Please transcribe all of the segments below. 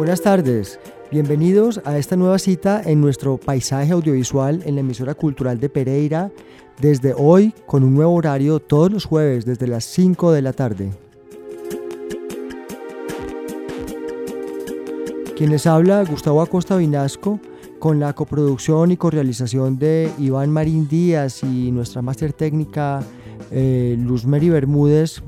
Buenas tardes, bienvenidos a esta nueva cita en nuestro paisaje audiovisual en la emisora cultural de Pereira, desde hoy con un nuevo horario todos los jueves desde las 5 de la tarde. Quien les habla, Gustavo Acosta Vinasco, con la coproducción y correalización de Iván Marín Díaz y nuestra máster técnica eh, Luz Mary Bermúdez,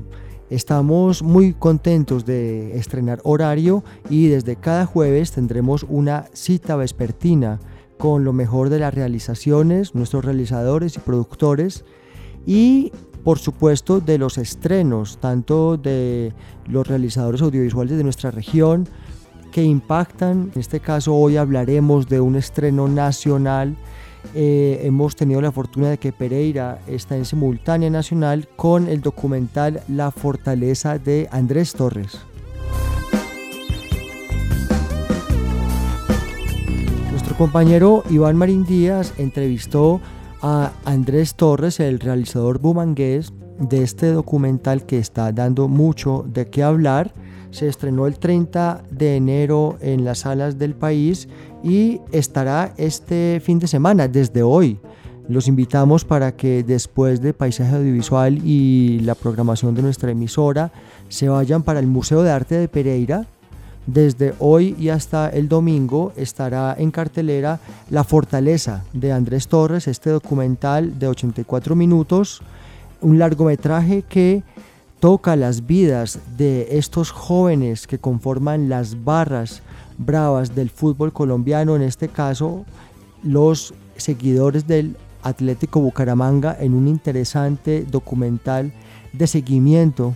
Estamos muy contentos de estrenar horario y desde cada jueves tendremos una cita vespertina con lo mejor de las realizaciones, nuestros realizadores y productores y por supuesto de los estrenos, tanto de los realizadores audiovisuales de nuestra región que impactan. En este caso hoy hablaremos de un estreno nacional eh, hemos tenido la fortuna de que Pereira está en simultánea nacional con el documental La Fortaleza de Andrés Torres. Nuestro compañero Iván Marín Díaz entrevistó a Andrés Torres, el realizador bumangués de este documental que está dando mucho de qué hablar. Se estrenó el 30 de enero en las salas del país y estará este fin de semana, desde hoy. Los invitamos para que después de Paisaje Audiovisual y la programación de nuestra emisora se vayan para el Museo de Arte de Pereira. Desde hoy y hasta el domingo estará en cartelera La Fortaleza de Andrés Torres, este documental de 84 minutos, un largometraje que toca las vidas de estos jóvenes que conforman las barras bravas del fútbol colombiano, en este caso los seguidores del Atlético Bucaramanga, en un interesante documental de seguimiento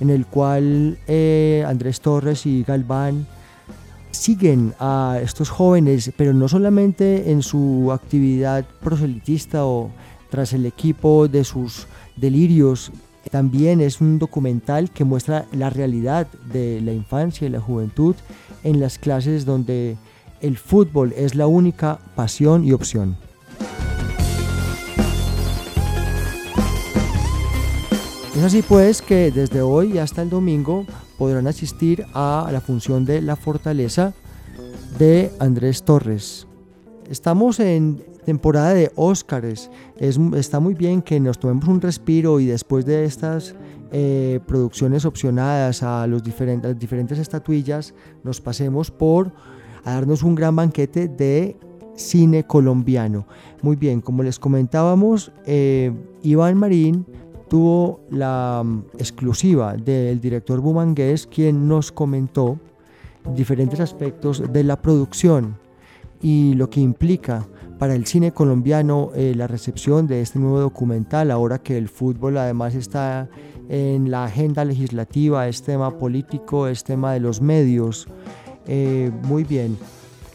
en el cual eh, Andrés Torres y Galván siguen a estos jóvenes, pero no solamente en su actividad proselitista o tras el equipo de sus delirios, también es un documental que muestra la realidad de la infancia y la juventud en las clases donde el fútbol es la única pasión y opción. Es así pues que desde hoy hasta el domingo podrán asistir a la función de La Fortaleza de Andrés Torres. Estamos en temporada de Óscares. está muy bien que nos tomemos un respiro y después de estas eh, producciones opcionadas a, los diferentes, las diferentes estatuillas, nos pasemos por a darnos un gran banquete de cine colombiano. Muy bien, como les comentábamos, eh, Iván Marín tuvo la mm, exclusiva del director bumangués, quien nos comentó diferentes aspectos de la producción y lo que implica para el cine colombiano eh, la recepción de este nuevo documental, ahora que el fútbol además está en la agenda legislativa, es tema político, es tema de los medios. Eh, muy bien,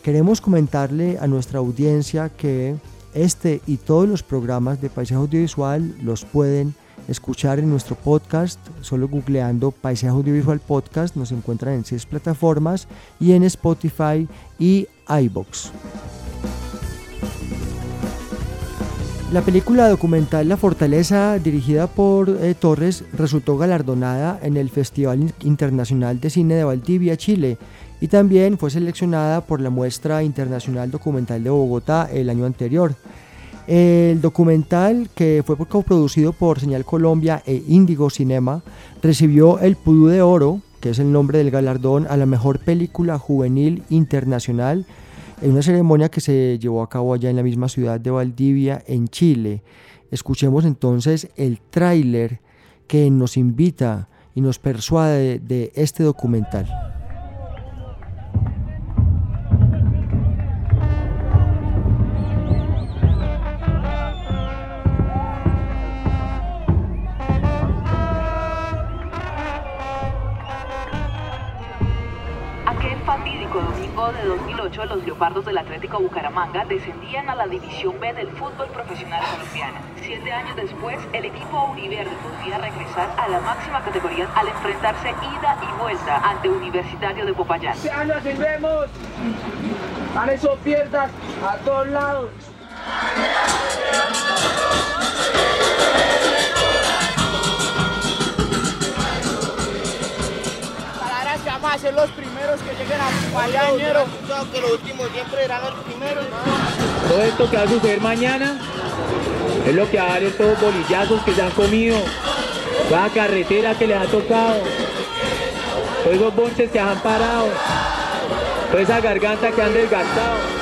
queremos comentarle a nuestra audiencia que este y todos los programas de Paisaje Audiovisual los pueden escuchar en nuestro podcast, solo googleando Paisaje Audiovisual Podcast, nos encuentran en seis plataformas y en Spotify y iBox. La película documental La Fortaleza, dirigida por eh, Torres, resultó galardonada en el Festival Internacional de Cine de Valdivia, Chile, y también fue seleccionada por la Muestra Internacional Documental de Bogotá el año anterior. El documental, que fue coproducido por Señal Colombia e Índigo Cinema, recibió el Pudú de Oro, que es el nombre del galardón a la mejor película juvenil internacional en una ceremonia que se llevó a cabo allá en la misma ciudad de Valdivia, en Chile. Escuchemos entonces el tráiler que nos invita y nos persuade de este documental. Fatídico domingo de 2008 los Leopardos del Atlético Bucaramanga descendían a la División B del fútbol profesional colombiano. Siete años después, el equipo Univerde podría regresar a la máxima categoría al enfrentarse ida y vuelta ante Universitario de Popayán. Este año vemos a esos pierdas a todos lados. vamos a ser los primeros que lleguen a Payañero. que los últimos siempre eran los primeros. Todo esto que va a suceder mañana es lo que va a dar estos bolillazos que se han comido, toda carretera que les ha tocado, todos esos bonches que han parado, toda esa garganta que han desgastado.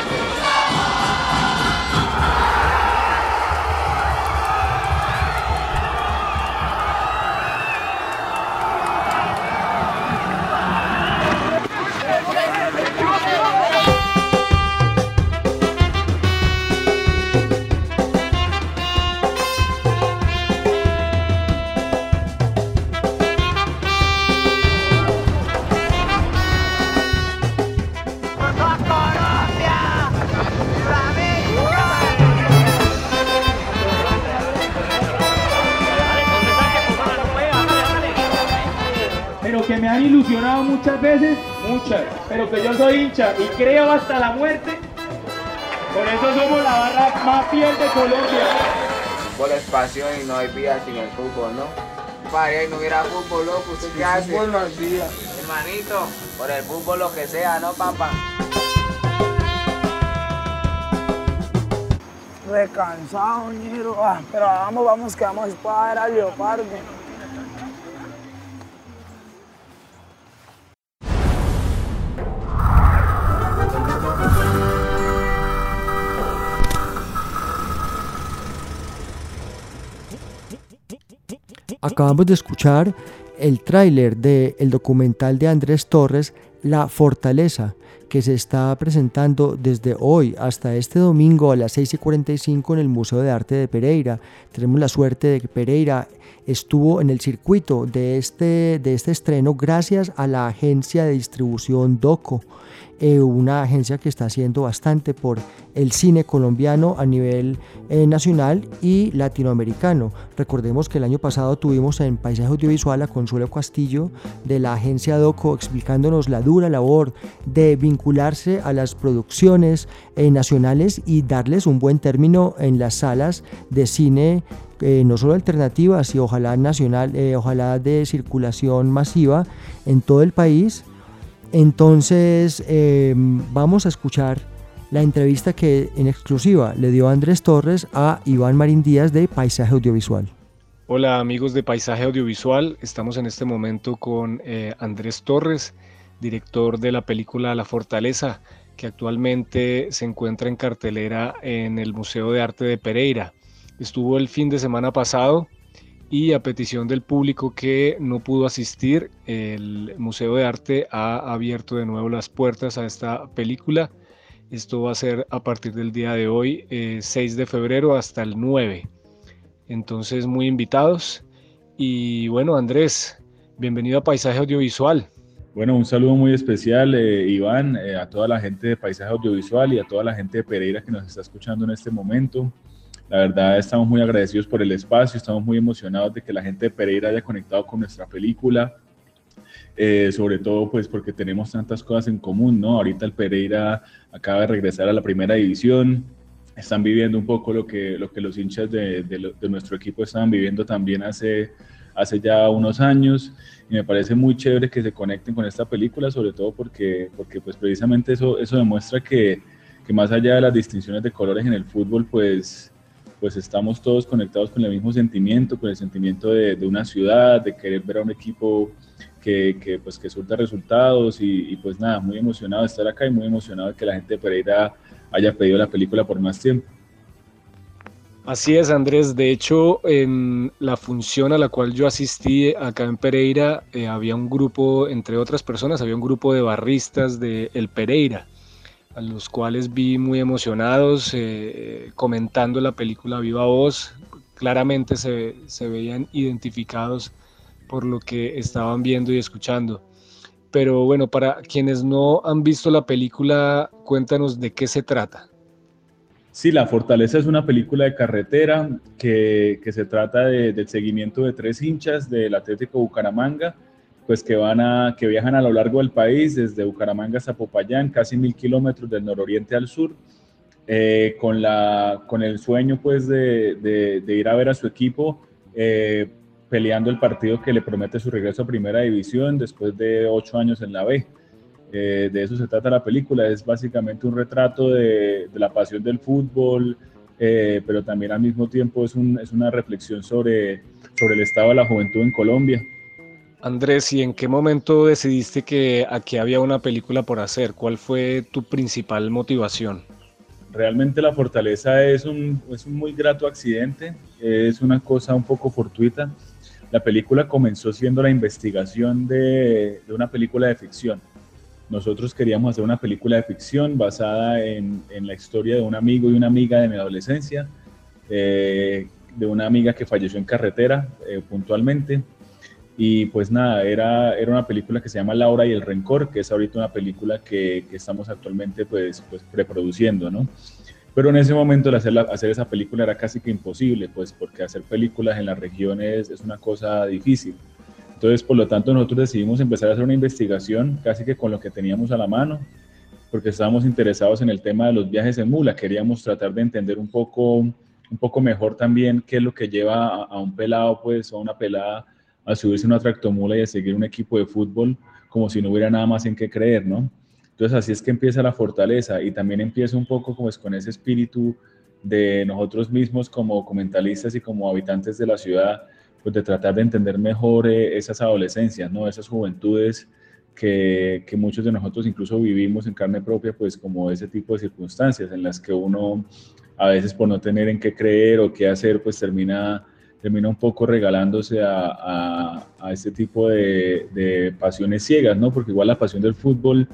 Y creo hasta la muerte. Por eso somos la barra más fiel de Colombia. Fútbol es pasión y no hay vida sin el fútbol, ¿no? Para y no hubiera fútbol, loco, ¿usted qué hace? Fútbol no Hermanito, por el fútbol lo que sea, ¿no, papá? Recansado. Ah, pero vamos, vamos, que vamos a ver al leopardo. Acabamos de escuchar el tráiler del documental de Andrés Torres, La Fortaleza, que se está presentando desde hoy hasta este domingo a las 6 y 45 en el Museo de Arte de Pereira. Tenemos la suerte de que Pereira estuvo en el circuito de este, de este estreno gracias a la agencia de distribución DOCO. Eh, una agencia que está haciendo bastante por el cine colombiano a nivel eh, nacional y latinoamericano. Recordemos que el año pasado tuvimos en Paisaje Audiovisual a Consuelo Castillo de la agencia DOCO explicándonos la dura labor de vincularse a las producciones eh, nacionales y darles un buen término en las salas de cine no solo alternativas y ojalá nacional, ojalá de circulación masiva en todo el país, entonces em, vamos a escuchar la entrevista que en exclusiva le dio Andrés Torres a Iván Marín Díaz de Paisaje Audiovisual. Hola amigos de Paisaje Audiovisual, estamos en este momento con eh, Andrés Torres, director de la película La Fortaleza, que actualmente se encuentra en cartelera en el Museo de Arte de Pereira. Estuvo el fin de semana pasado y a petición del público que no pudo asistir, el Museo de Arte ha abierto de nuevo las puertas a esta película. Esto va a ser a partir del día de hoy, 6 eh, de febrero hasta el 9. Entonces, muy invitados. Y bueno, Andrés, bienvenido a Paisaje Audiovisual. Bueno, un saludo muy especial, eh, Iván, eh, a toda la gente de Paisaje Audiovisual y a toda la gente de Pereira que nos está escuchando en este momento. La verdad estamos muy agradecidos por el espacio, estamos muy emocionados de que la gente de Pereira haya conectado con nuestra película, eh, sobre todo pues porque tenemos tantas cosas en común, ¿no? Ahorita el Pereira acaba de regresar a la primera división, están viviendo un poco lo que, lo que los hinchas de, de, nuestro equipo estaban viviendo también hace, hace ya unos años y me parece muy chévere que se conecten con esta película, sobre todo porque, porque pues precisamente eso, eso demuestra que, que más allá de las distinciones de colores en el fútbol, pues pues estamos todos conectados con el mismo sentimiento, con el sentimiento de, una ciudad, de querer ver a un equipo que, que pues que surta resultados y, pues nada, muy emocionado de estar acá y muy emocionado de que la gente de Pereira haya pedido la película por más tiempo. Así es, Andrés. De hecho, en la función a la cual yo asistí acá en Pereira, eh, había un grupo, entre otras personas, había un grupo de barristas de El Pereira a los cuales vi muy emocionados eh, comentando la película Viva Voz. Claramente se, veían identificados por lo que estaban viendo y escuchando. pero bueno, para quienes no han visto la película, cuéntanos de qué se trata. Sí, La Fortaleza es una película de carretera que, se trata del seguimiento de tres hinchas del Atlético Bucaramanga, pues que, van a, que viajan a lo largo del país, desde Bucaramanga hasta Popayán, casi mil kilómetros del nororiente al sur, eh, con, la, con el sueño pues de, ir a ver a su equipo eh, peleando el partido que le promete su regreso a Primera División después de ocho años en la B. Eh, de eso se trata la película, es básicamente un retrato de, la pasión del fútbol, pero también al mismo tiempo es, es, una reflexión sobre, sobre el estado de la juventud en Colombia. Andrés, ¿y en qué momento decidiste que aquí había una película por hacer? ¿Cuál fue tu principal motivación? Realmente La Fortaleza es un, es un muy grato accidente, es una cosa un poco fortuita. La película comenzó siendo la investigación de, de una película de ficción nosotros queríamos hacer una película de ficción basada en, la historia de un amigo y una amiga de mi adolescencia, eh, de una amiga que falleció en carretera eh, puntualmente. Y pues nada, era, era una película que se llama Laura y el Rencor, que es ahorita una película que, estamos actualmente pues, pues preproduciendo, ¿no? Pero en ese momento hacer, hacer esa película era casi que imposible, pues porque hacer películas en las regiones es una cosa difícil. Entonces, por lo tanto, nosotros decidimos empezar a hacer una investigación casi que con lo que teníamos a la mano, porque estábamos interesados en el tema de los viajes en mula. Queríamos tratar de entender un poco, un poco mejor también qué es lo que lleva a, un pelado, pues, o a una pelada a subirse a una tractomula y a seguir un equipo de fútbol como si no hubiera nada más en qué creer, ¿no? Entonces, así es que empieza la fortaleza y también empieza un poco como es con ese espíritu de nosotros mismos como comentalistas y como habitantes de la ciudad pues de tratar de entender mejor eh, esas adolescencias, ¿no? Esas juventudes que, que, muchos de nosotros incluso vivimos en carne propia, pues como ese tipo de circunstancias en las que uno a veces por no tener en qué creer o qué hacer, pues termina, termina un poco regalándose a, a, a este tipo de, de, pasiones ciegas, ¿no? Porque igual la pasión del fútbol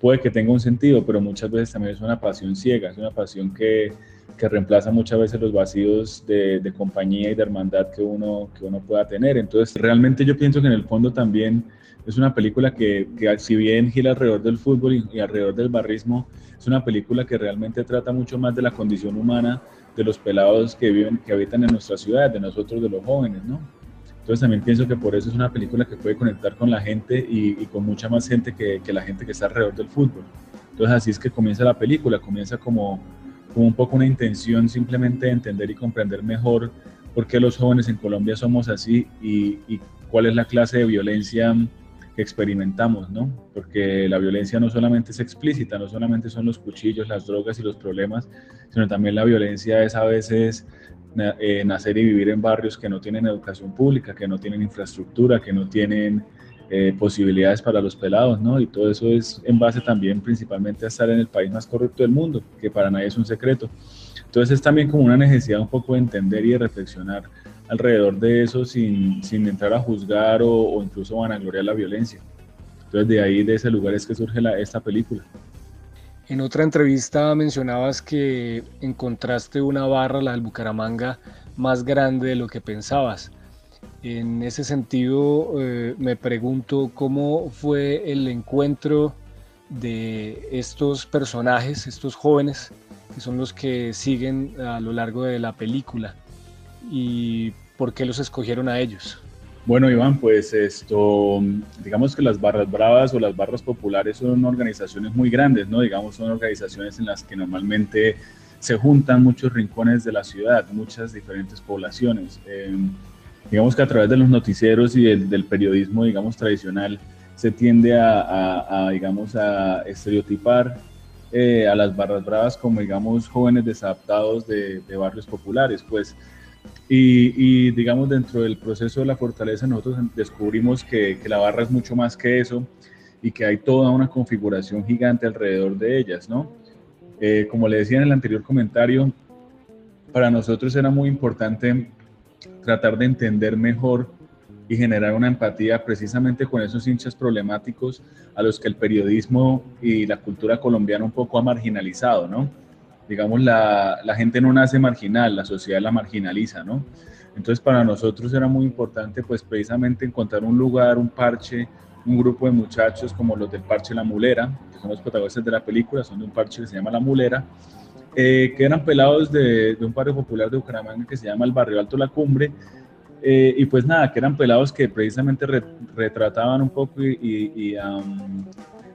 puede que tenga un sentido, pero muchas veces también es una pasión ciega, es una pasión que, que reemplaza muchas veces los vacíos de, compañía y de hermandad que uno, que uno pueda tener. Entonces, realmente yo pienso que en el fondo también es una película que, que si bien gira alrededor del fútbol y, alrededor del barrismo, es una película que realmente trata mucho más de la condición humana de los pelados que viven, que habitan en nuestra ciudad, de nosotros, de los jóvenes, ¿no? Entonces también pienso que por eso es una película que puede conectar con la gente y, y con mucha más gente que, que la gente que está alrededor del fútbol. Entonces así es que comienza la película, comienza como como un poco una intención simplemente de entender y comprender mejor por qué los jóvenes en Colombia somos así y, cuál es la clase de violencia que experimentamos, ¿no? Porque la violencia no solamente es explícita, no solamente son los cuchillos, las drogas y los problemas, sino también la violencia es a veces eh, nacer y vivir en barrios que no tienen educación pública, que no tienen infraestructura, que no tienen eh, posibilidades para los pelados, ¿no? Y todo eso es en base también principalmente a estar en el país más corrupto del mundo, que para nadie es un secreto. Entonces es también como una necesidad un poco de entender y de reflexionar alrededor de eso sin, sin entrar a juzgar o, o, incluso vanagloriar la violencia. Entonces de ahí, de ese lugar es que surge esta película. En otra entrevista mencionabas que encontraste una barra, la del Bucaramanga, más grande de lo que pensabas. En ese sentido, eh, me pregunto cómo fue el encuentro de estos personajes, estos jóvenes, que son los que siguen a lo largo de la película, y por qué los escogieron a ellos. Bueno, Iván, pues esto, digamos que las barras bravas o las barras populares son organizaciones muy grandes, ¿no? Digamos, son organizaciones en las que normalmente se juntan muchos rincones de la ciudad, muchas diferentes poblaciones. Em, digamos que a través de los noticieros y del, periodismo, digamos, tradicional, se tiende a, digamos, a estereotipar eh, a las barras bravas como, digamos, jóvenes desadaptados de, barrios populares, pues. Y, digamos, dentro del proceso de la fortaleza, nosotros descubrimos que, la barra es mucho más que eso y que hay toda una configuración gigante alrededor de ellas, ¿no? Eh, como le decía en el anterior comentario, para nosotros era muy importante tratar de entender mejor y generar una empatía precisamente con esos hinchas problemáticos a los que el periodismo y la cultura colombiana un poco ha marginalizado, ¿no? Digamos, la, la gente no nace marginal, la sociedad la marginaliza, ¿no? Entonces para nosotros era muy importante pues precisamente encontrar un lugar, un parche, un grupo de muchachos como los del Parche La Mulera, que son los protagonistas de la película, son de un parche que se llama La Mulera, eh, que eran pelados de, un barrio popular de Bucaramanga que se llama el Barrio Alto La Cumbre, eh, y pues nada, que eran pelados que precisamente retrataban un poco y,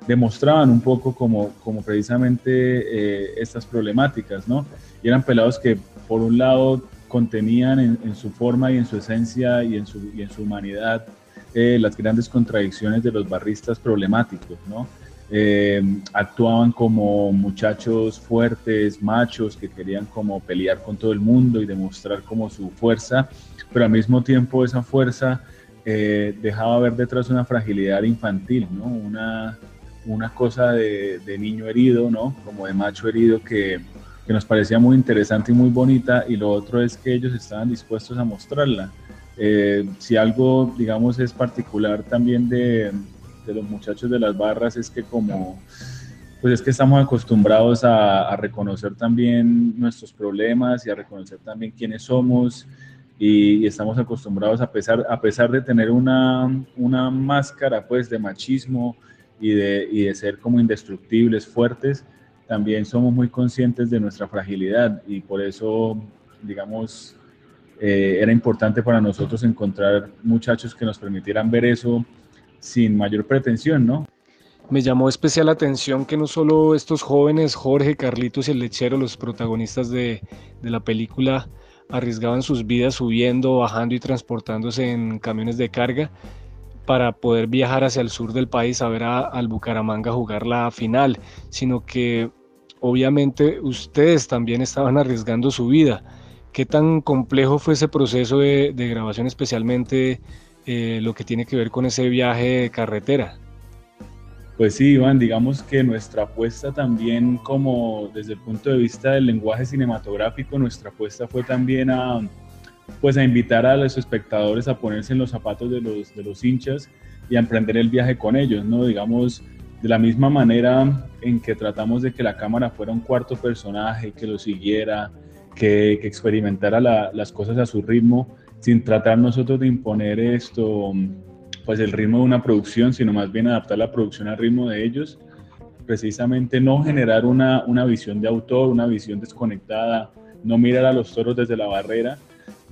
demostraban un poco como, como precisamente eh, estas problemáticas, ¿no? Y eran pelados que por un lado contenían en, su forma y en su esencia y en su, y en su humanidad eh, las grandes contradicciones de los barristas problemáticos, ¿no? Eh, actuaban como muchachos fuertes, machos, que querían como pelear con todo el mundo y demostrar como su fuerza, pero al mismo tiempo esa fuerza eh, dejaba ver detrás una fragilidad infantil, ¿no? Una, una cosa de, niño herido, ¿no? Como de macho herido que, que nos parecía muy interesante y muy bonita, y lo otro es que ellos estaban dispuestos a mostrarla. Eh, si algo, digamos, es particular también de, de, los muchachos de las barras es que como, pues es que estamos acostumbrados a, reconocer también nuestros problemas y a reconocer también quiénes somos y, estamos acostumbrados a pesar, a pesar de tener una, una máscara pues de machismo y de, y de ser como indestructibles, fuertes, también somos muy conscientes de nuestra fragilidad y por eso, digamos, eh, era importante para nosotros encontrar muchachos que nos permitieran ver eso sin mayor pretensión, ¿no? Me llamó especial atención que no solo estos jóvenes, Jorge, Carlitos y el lechero, los protagonistas de, de la película, arriesgaban sus vidas subiendo, bajando y transportándose en camiones de carga para poder viajar hacia el sur del país a ver a, al Bucaramanga jugar la final, sino que obviamente ustedes también estaban arriesgando su vida. ¿Qué tan complejo fue ese proceso de, grabación, especialmente eh, lo que tiene que ver con ese viaje de carretera? Pues sí, Iván, digamos que nuestra apuesta también como desde el punto de vista del lenguaje cinematográfico, nuestra apuesta fue también a, pues a invitar a los espectadores a ponerse en los zapatos de los, de los hinchas y a emprender el viaje con ellos, ¿no? Digamos, de la misma manera en que tratamos de que la cámara fuera un cuarto personaje, que lo siguiera, que, experimentara las cosas a su ritmo, sin tratar nosotros de imponer esto, pues el ritmo de una producción, sino más bien adaptar la producción al ritmo de ellos, precisamente no generar una, una visión de autor, una visión desconectada, no mirar a los toros desde la barrera,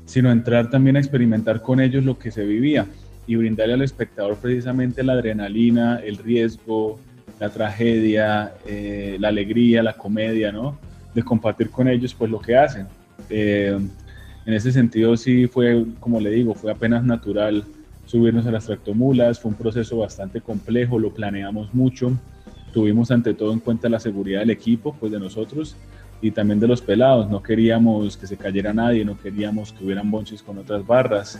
sino entrar también a experimentar con ellos lo que se vivía y brindarle al espectador precisamente la adrenalina, el riesgo, la tragedia, eh, la alegría, la comedia, ¿no? De compartir con ellos pues lo que hacen. Eh, en ese sentido sí fue, como le digo, fue apenas natural subirnos a las tractomulas, fue un proceso bastante complejo, lo planeamos mucho, tuvimos ante todo en cuenta la seguridad del equipo, pues de nosotros y también de los pelados, no queríamos que se cayera nadie, no queríamos que hubieran bonches con otras barras,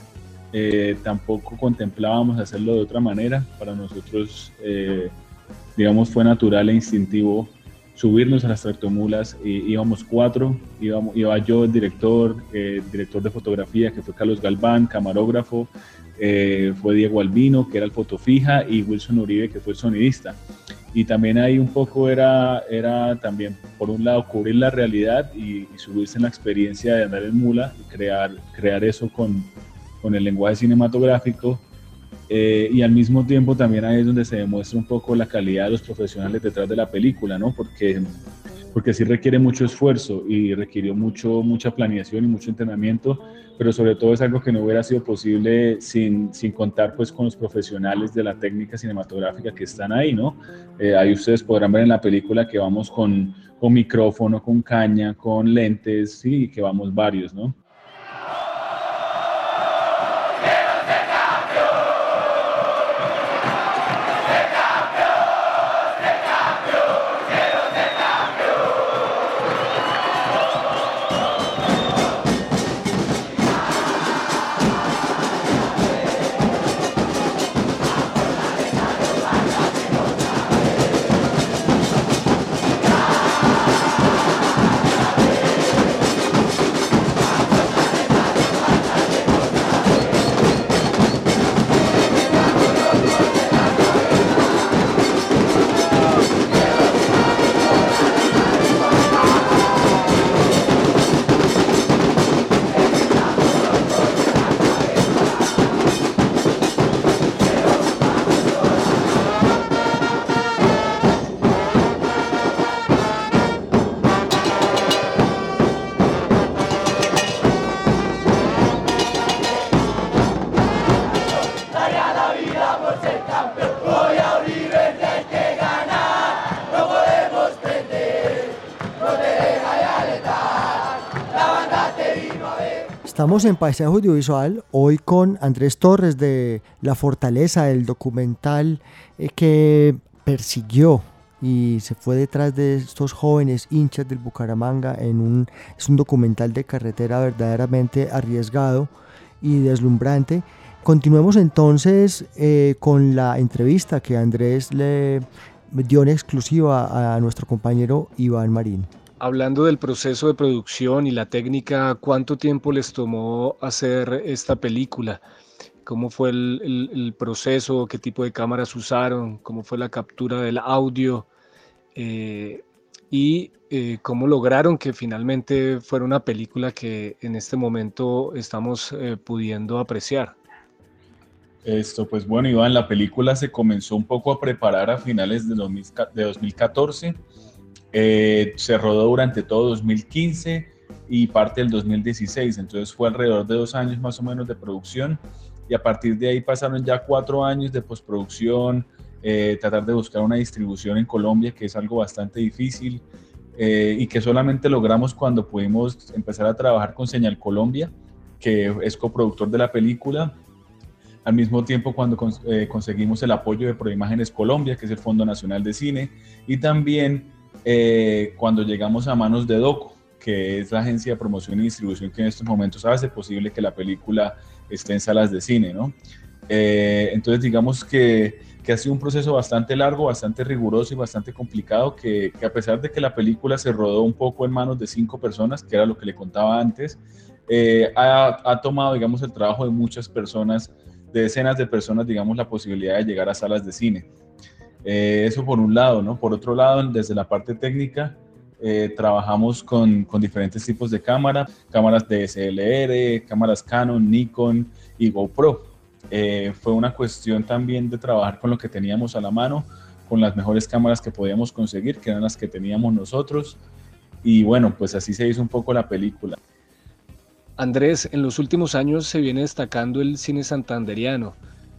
eh, tampoco contemplábamos hacerlo de otra manera. Para nosotros, eh, digamos, fue natural e instintivo subirnos a las tractomulas. Íbamos cuatro, iba yo, el director, el director de fotografía, que fue Carlos Galván, camarógrafo, eh, fue Diego Albino, que era el fotofija, y Wilson Uribe, que fue el sonidista. Y también ahí un poco era, era también, por un lado, cubrir la realidad y, subirse en la experiencia de andar en mula y crear, crear eso con, con el lenguaje cinematográfico eh, y al mismo tiempo también ahí es donde se demuestra un poco la calidad de los profesionales detrás de la película, ¿no? Porque, porque sí requiere mucho esfuerzo y requirió mucho, mucha planeación y mucho entrenamiento, pero sobre todo es algo que no hubiera sido posible sin, sin contar pues con los profesionales de la técnica cinematográfica que están ahí, ¿no? Eh, ahí ustedes podrán ver en la película que vamos con, con micrófono, con caña, con lentes, sí, que vamos varios, ¿no? Estamos en Paisaje Audiovisual hoy con Andrés Torres de La Fortaleza, el documental eh, que persiguió y se fue detrás de estos jóvenes hinchas del Bucaramanga en un es un documental de carretera verdaderamente arriesgado y deslumbrante. Continuemos entonces eh, con la entrevista que Andrés le dio en exclusiva a nuestro compañero Iván Marín. Hablando del proceso de producción y la técnica, ¿cuánto tiempo les tomó hacer esta película? ¿Cómo fue el, proceso? ¿Qué tipo de cámaras usaron? ¿Cómo fue la captura del audio? Eh, y eh, cómo lograron que finalmente fuera una película que en este momento estamos eh, pudiendo apreciar. Esto, pues bueno, Iván, la película se comenzó un poco a preparar a finales de, 2014 eh, se rodó durante todo 2015 y parte del 2016, entonces fue alrededor de dos años más o menos de producción y a partir de ahí pasaron ya cuatro años de postproducción, eh, tratar de buscar una distribución en Colombia, que es algo bastante difícil eh, y que solamente logramos cuando pudimos empezar a trabajar con Señal Colombia, que es coproductor de la película. Al mismo tiempo, cuando conseguimos el apoyo de Proimágenes Colombia, que es el Fondo Nacional de Cine, y también eh, cuando llegamos a manos de DOCO, que es la agencia de promoción y distribución que en estos momentos hace posible que la película esté en salas de cine, ¿no? Eh, entonces digamos que, que, ha sido un proceso bastante largo, bastante riguroso y bastante complicado, que, que, a pesar de que la película se rodó un poco en manos de cinco personas, que era lo que le contaba antes, eh, ha, ha, tomado, digamos, el trabajo de muchas personas, de decenas de personas, digamos, la posibilidad de llegar a salas de cine. Eh, eso por un lado, ¿no? Por otro lado, desde la parte técnica, eh, trabajamos con, con, diferentes tipos de cámara, cámaras DSLR, cámaras Canon, Nikon y GoPro. Eh, fue una cuestión también de trabajar con lo que teníamos a la mano, con las mejores cámaras que podíamos conseguir, que eran las que teníamos nosotros. Y bueno, pues así se hizo un poco la película. Andrés, en los últimos años se viene destacando el cine santanderiano.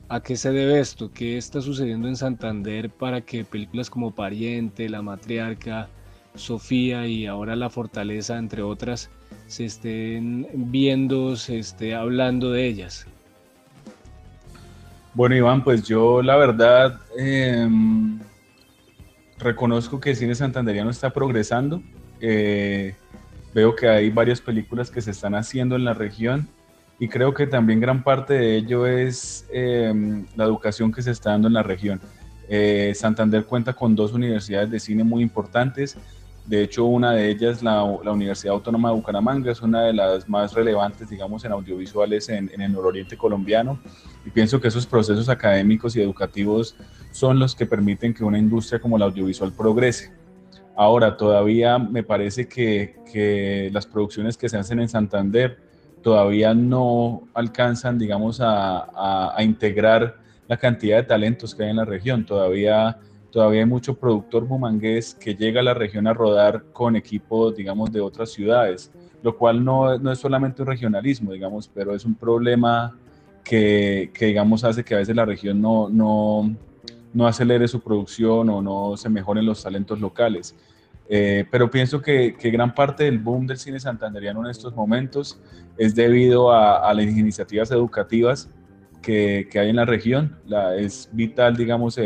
¿A qué se debe esto? ¿Qué está sucediendo en Santander para que películas como Pariente, La Matriarca, Sofía y ahora La Fortaleza, entre otras, se estén viendo, se esté hablando de ellas? Bueno, Iván, pues yo la verdad em, reconozco que el cine santanderiano está progresando. Eh, veo que hay varias películas que se están haciendo en la región y creo que también gran parte de ello es em, la educación que se está dando en la región. Eh, Santander cuenta con dos universidades de cine muy importantes. De hecho, una de ellas, la, la, Universidad Autónoma de Bucaramanga, es una de las más relevantes, digamos, en audiovisuales en, en el nororiente colombiano. Y pienso que esos procesos académicos y educativos son los que permiten que una industria como la audiovisual progrese. Ahora, todavía me parece que, que las producciones que se hacen en Santander todavía no alcanzan, digamos, a, a, integrar la cantidad de talentos que hay en la región. Todavía, todavía hay mucho productor bumangués que llega a la región a rodar con equipos, digamos, de otras ciudades, lo cual no, no es solamente un regionalismo, digamos, pero es un problema que, que, digamos, hace que a veces la región no, no, no acelere su producción o no se mejoren los talentos locales. Eh, pero pienso que, gran parte del boom del cine santanderiano en estos momentos es debido a, las iniciativas educativas que, hay en la región. Es vital, digamos,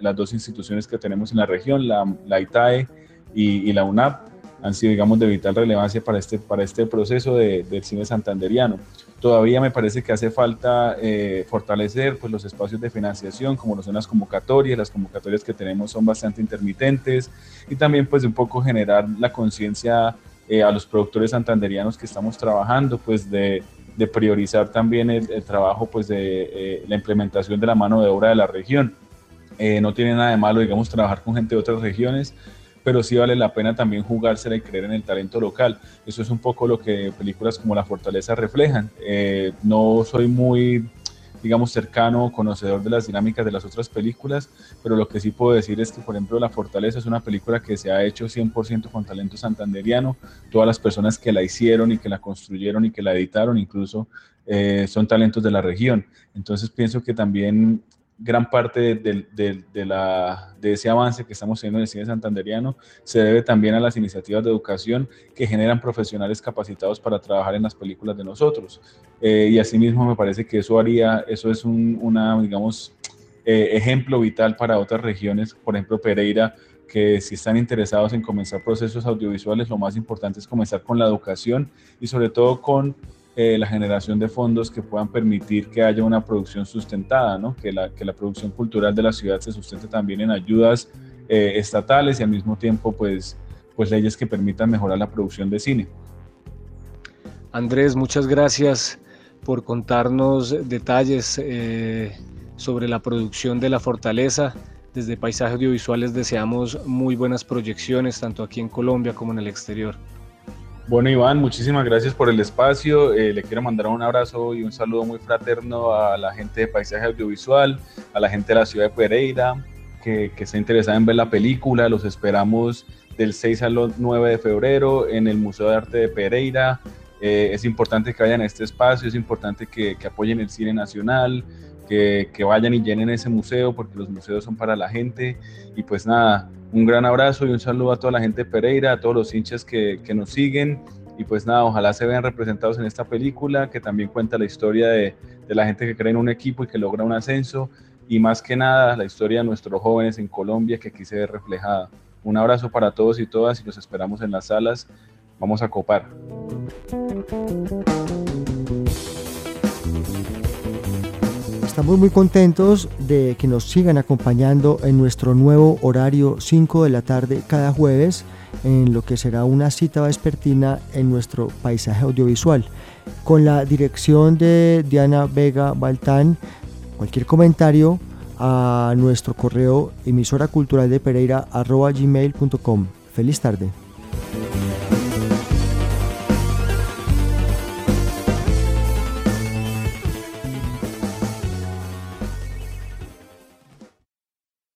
las dos instituciones que tenemos en la región, la, la ITAE y, la UNAP, han sido, digamos, de vital relevancia para este, para este proceso de, del cine santanderiano. Todavía me parece que hace falta eh, fortalecer pues, los espacios de financiación, como lo son las convocatorias. Las convocatorias que tenemos son bastante intermitentes y también pues un poco generar la conciencia eh, a los productores santanderianos que estamos trabajando, pues de, priorizar también el, trabajo pues de eh, la implementación de la mano de obra de la región. no tiene nada de malo, digamos, trabajar con gente de otras regiones, pero sí vale la pena también jugársela y creer en el talento local. Eso es un poco lo que películas como La Fortaleza reflejan. Eh, no soy muy digamos, cercano o conocedor de las dinámicas de las otras películas, pero lo que sí puedo decir es que, por ejemplo, La Fortaleza es una película que se ha hecho 100% con talento santanderiano. Todas las personas que la hicieron y que la construyeron y que la editaron incluso eh, son talentos de la región. Entonces pienso que también gran parte de, la, de, ese avance que estamos teniendo en el cine santanderiano se debe también a las iniciativas de educación que generan profesionales capacitados para trabajar en las películas de nosotros. Eh, y asimismo me parece que eso haría, eso es un una, digamos, eh, ejemplo vital para otras regiones, por ejemplo Pereira, que si están interesados en comenzar procesos audiovisuales, lo más importante es comenzar con la educación y sobre todo con eh, la generación de fondos que puedan permitir que haya una producción sustentada, ¿no? que, la, que la producción cultural de la ciudad se sustente también en ayudas eh, estatales y al mismo tiempo pues, pues leyes que permitan mejorar la producción de cine. Andrés, muchas gracias por contarnos detalles eh, sobre la producción de la fortaleza. Desde Paisaje Audiovisuales deseamos muy buenas proyecciones, tanto aquí en Colombia como en el exterior. Bueno, Iván, muchísimas gracias por el espacio. Eh, le quiero mandar un abrazo y un saludo muy fraterno a la gente de Paisaje Audiovisual, a la gente de la ciudad de Pereira, que, que está interesada en ver la película. Los esperamos del 6 al 9 de febrero en el Museo de Arte de Pereira. Eh, es importante que vayan a este espacio, es importante que, que apoyen el cine nacional, que, vayan y llenen ese museo, porque los museos son para la gente. Y pues nada, un gran abrazo y un saludo a toda la gente de Pereira, a todos los hinchas que, que nos siguen. Y pues nada, ojalá se vean representados en esta película, que también cuenta la historia de, de la gente que cree en un equipo y que logra un ascenso. Y más que nada, la historia de nuestros jóvenes en Colombia, que aquí se ve reflejada. Un abrazo para todos y todas y los esperamos en las salas. Vamos a copar. Estamos muy contentos de que nos sigan acompañando en nuestro nuevo horario 5 de la tarde cada jueves en lo que será una cita vespertina en nuestro paisaje audiovisual. Con la dirección de Diana Vega Baltán, cualquier comentario a nuestro correo emisora cultural de Pereira gmail.com. Feliz tarde.